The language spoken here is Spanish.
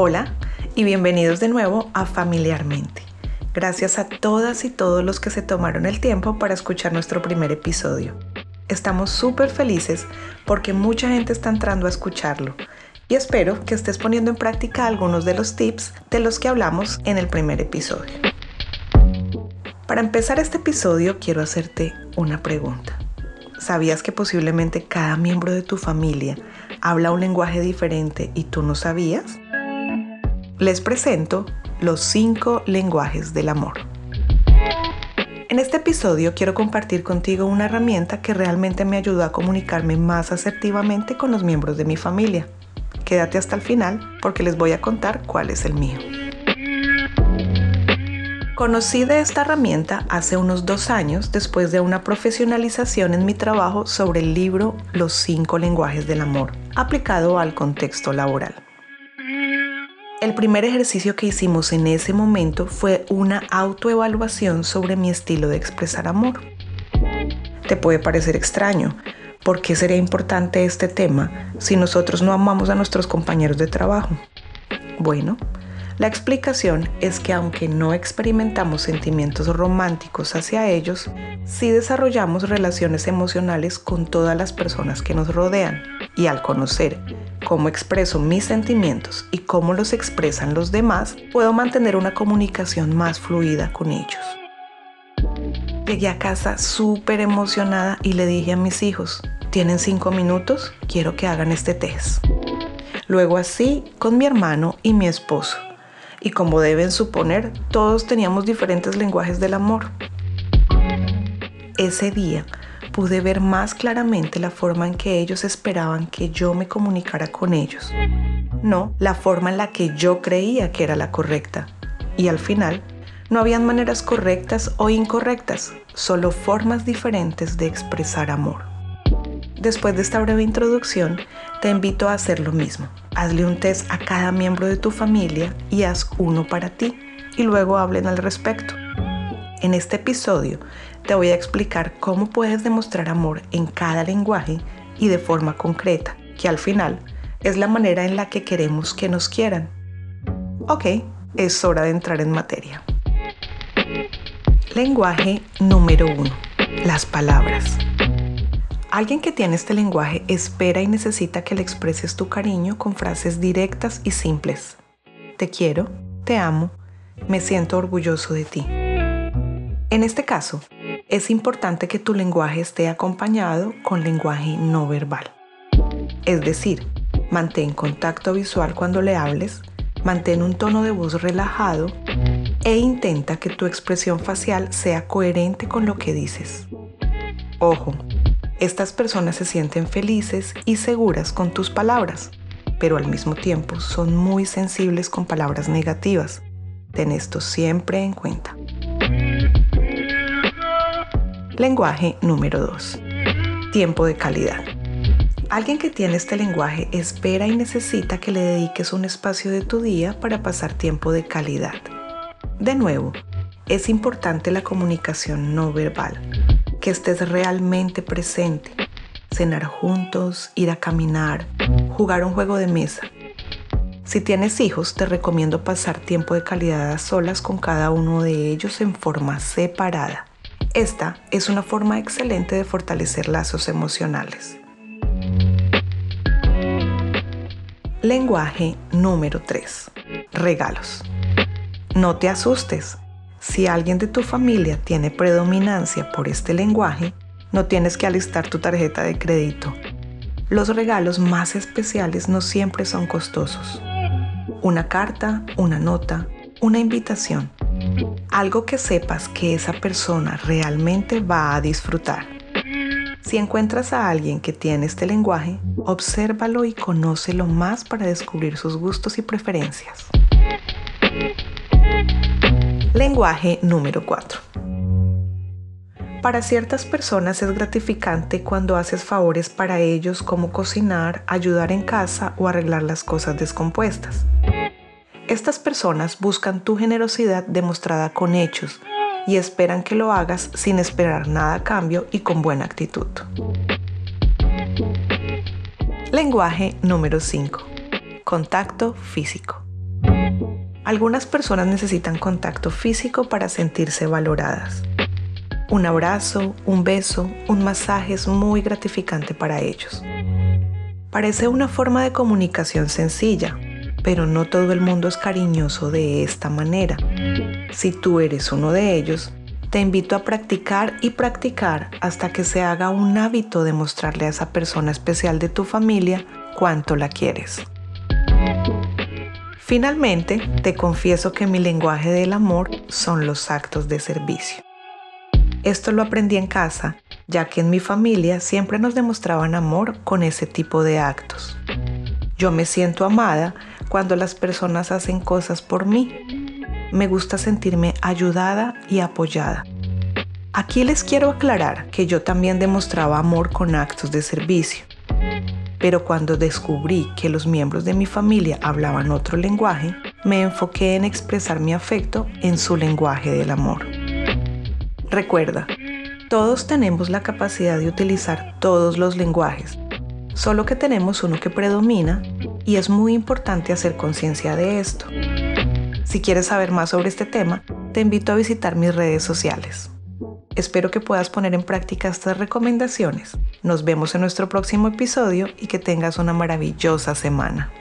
Hola y bienvenidos de nuevo a Familiarmente. Gracias a todas y todos los que se tomaron el tiempo para escuchar nuestro primer episodio. Estamos súper felices porque mucha gente está entrando a escucharlo y espero que estés poniendo en práctica algunos de los tips de los que hablamos en el primer episodio. Para empezar este episodio quiero hacerte una pregunta. ¿Sabías que posiblemente cada miembro de tu familia habla un lenguaje diferente y tú no sabías? Les presento los cinco lenguajes del amor. En este episodio quiero compartir contigo una herramienta que realmente me ayudó a comunicarme más asertivamente con los miembros de mi familia. Quédate hasta el final porque les voy a contar cuál es el mío. Conocí de esta herramienta hace unos dos años después de una profesionalización en mi trabajo sobre el libro Los cinco lenguajes del amor, aplicado al contexto laboral. El primer ejercicio que hicimos en ese momento fue una autoevaluación sobre mi estilo de expresar amor. Te puede parecer extraño, ¿por qué sería importante este tema si nosotros no amamos a nuestros compañeros de trabajo? Bueno, la explicación es que aunque no experimentamos sentimientos románticos hacia ellos, sí desarrollamos relaciones emocionales con todas las personas que nos rodean. Y al conocer cómo expreso mis sentimientos y cómo los expresan los demás, puedo mantener una comunicación más fluida con ellos. Llegué a casa súper emocionada y le dije a mis hijos, ¿tienen cinco minutos? Quiero que hagan este test. Luego así con mi hermano y mi esposo. Y como deben suponer, todos teníamos diferentes lenguajes del amor. Ese día pude ver más claramente la forma en que ellos esperaban que yo me comunicara con ellos, no la forma en la que yo creía que era la correcta. Y al final, no habían maneras correctas o incorrectas, solo formas diferentes de expresar amor. Después de esta breve introducción, te invito a hacer lo mismo. Hazle un test a cada miembro de tu familia y haz uno para ti y luego hablen al respecto. En este episodio te voy a explicar cómo puedes demostrar amor en cada lenguaje y de forma concreta, que al final es la manera en la que queremos que nos quieran. Ok, es hora de entrar en materia. Lenguaje número uno. Las palabras. Alguien que tiene este lenguaje espera y necesita que le expreses tu cariño con frases directas y simples. Te quiero, te amo, me siento orgulloso de ti. En este caso, es importante que tu lenguaje esté acompañado con lenguaje no verbal. Es decir, mantén contacto visual cuando le hables, mantén un tono de voz relajado e intenta que tu expresión facial sea coherente con lo que dices. Ojo, estas personas se sienten felices y seguras con tus palabras, pero al mismo tiempo son muy sensibles con palabras negativas. Ten esto siempre en cuenta. Lenguaje número 2. Tiempo de calidad. Alguien que tiene este lenguaje espera y necesita que le dediques un espacio de tu día para pasar tiempo de calidad. De nuevo, es importante la comunicación no verbal, que estés realmente presente, cenar juntos, ir a caminar, jugar un juego de mesa. Si tienes hijos, te recomiendo pasar tiempo de calidad a solas con cada uno de ellos en forma separada. Esta es una forma excelente de fortalecer lazos emocionales. Lenguaje número 3. Regalos. No te asustes. Si alguien de tu familia tiene predominancia por este lenguaje, no tienes que alistar tu tarjeta de crédito. Los regalos más especiales no siempre son costosos. Una carta, una nota, una invitación algo que sepas que esa persona realmente va a disfrutar. Si encuentras a alguien que tiene este lenguaje, obsérvalo y conócelo más para descubrir sus gustos y preferencias. Lenguaje número 4. Para ciertas personas es gratificante cuando haces favores para ellos como cocinar, ayudar en casa o arreglar las cosas descompuestas. Estas personas buscan tu generosidad demostrada con hechos y esperan que lo hagas sin esperar nada a cambio y con buena actitud. Lenguaje número 5. Contacto físico. Algunas personas necesitan contacto físico para sentirse valoradas. Un abrazo, un beso, un masaje es muy gratificante para ellos. Parece una forma de comunicación sencilla, pero no todo el mundo es cariñoso de esta manera. Si tú eres uno de ellos, te invito a practicar y practicar hasta que se haga un hábito de mostrarle a esa persona especial de tu familia cuánto la quieres. Finalmente, te confieso que mi lenguaje del amor son los actos de servicio. Esto lo aprendí en casa, ya que en mi familia siempre nos demostraban amor con ese tipo de actos. Yo me siento amada cuando las personas hacen cosas por mí. Me gusta sentirme ayudada y apoyada. Aquí les quiero aclarar que yo también demostraba amor con actos de servicio pero cuando descubrí que los miembros de mi familia hablaban otro lenguaje, me enfoqué en expresar mi afecto en su lenguaje del amor. Recuerda, todos tenemos la capacidad de utilizar todos los lenguajes, solo que tenemos uno que predomina y es muy importante hacer conciencia de esto. Si quieres saber más sobre este tema, te invito a visitar mis redes sociales. Espero que puedas poner en práctica estas recomendaciones. Nos vemos en nuestro próximo episodio y que tengas una maravillosa semana.